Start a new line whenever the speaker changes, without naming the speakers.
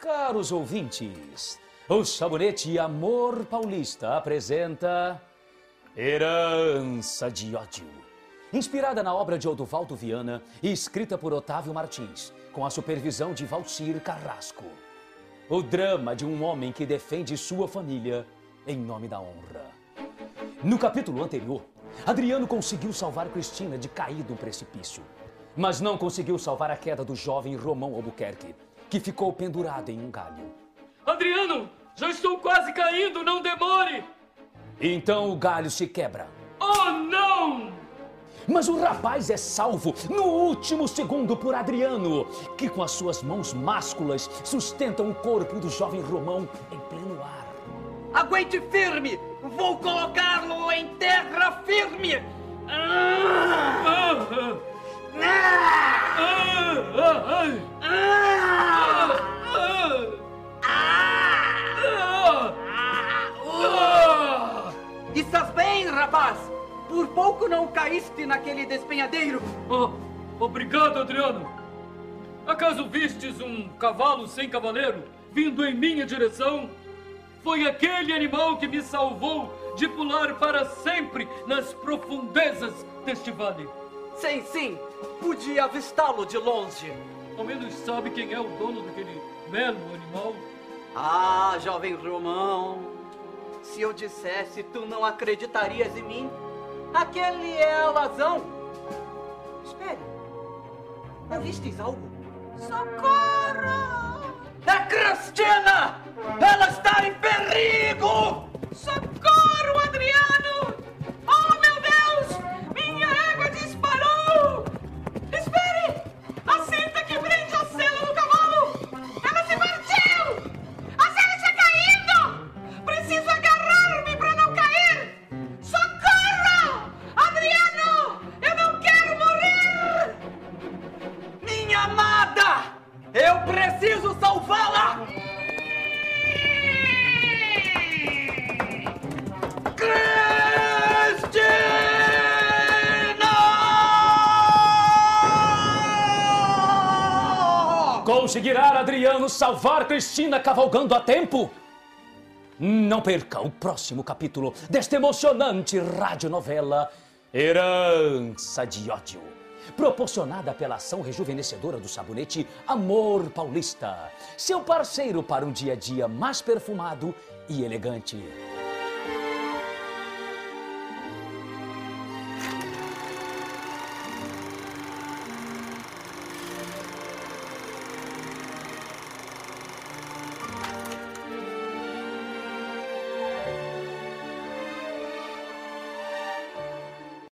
Caros ouvintes, o Sabonete Amor Paulista apresenta Herança de Ódio. Inspirada na obra de Odovaldo Viana e escrita por Otávio Martins, com a supervisão de Valcir Carrasco. O drama de um homem que defende sua família em nome da honra. No capítulo anterior, Adriano conseguiu salvar Cristina de cair do precipício, mas não conseguiu salvar a queda do jovem Romão Albuquerque, que ficou pendurado em um galho.
Adriano, já estou quase caindo, não demore!
Então o galho se quebra.
Oh, não!
Mas o rapaz é salvo no último segundo por Adriano, que com as suas mãos másculas sustenta o corpo do jovem Romão em pleno ar.
Aguente firme! Vou colocá-lo em terra firme! Ah!
Ah,
Bem, rapaz? Por pouco não caíste naquele despenhadeiro.
Oh, obrigado, Adriano. Acaso vistes um cavalo sem cavaleiro vindo em minha direção? Foi aquele animal que me salvou de pular para sempre nas profundezas deste vale.
Sim, sim, pude avistá-lo de longe.
Ao menos sabe quem é o dono daquele belo animal?
Ah, jovem Romão, se eu dissesse, tu não acreditarias em mim? Aquele é Alazão. Espere, ouvistes algo? Socorro! É Cristina! Ela está em perigo! Eu preciso salvá-la! Cristina!
Conseguirá Adriano salvar Cristina cavalgando a tempo? Não perca o próximo capítulo desta emocionante radionovela Herança de Ódio. Proporcionada pela ação rejuvenescedora do sabonete Amor Paulista. Seu parceiro para um dia a dia mais perfumado e elegante.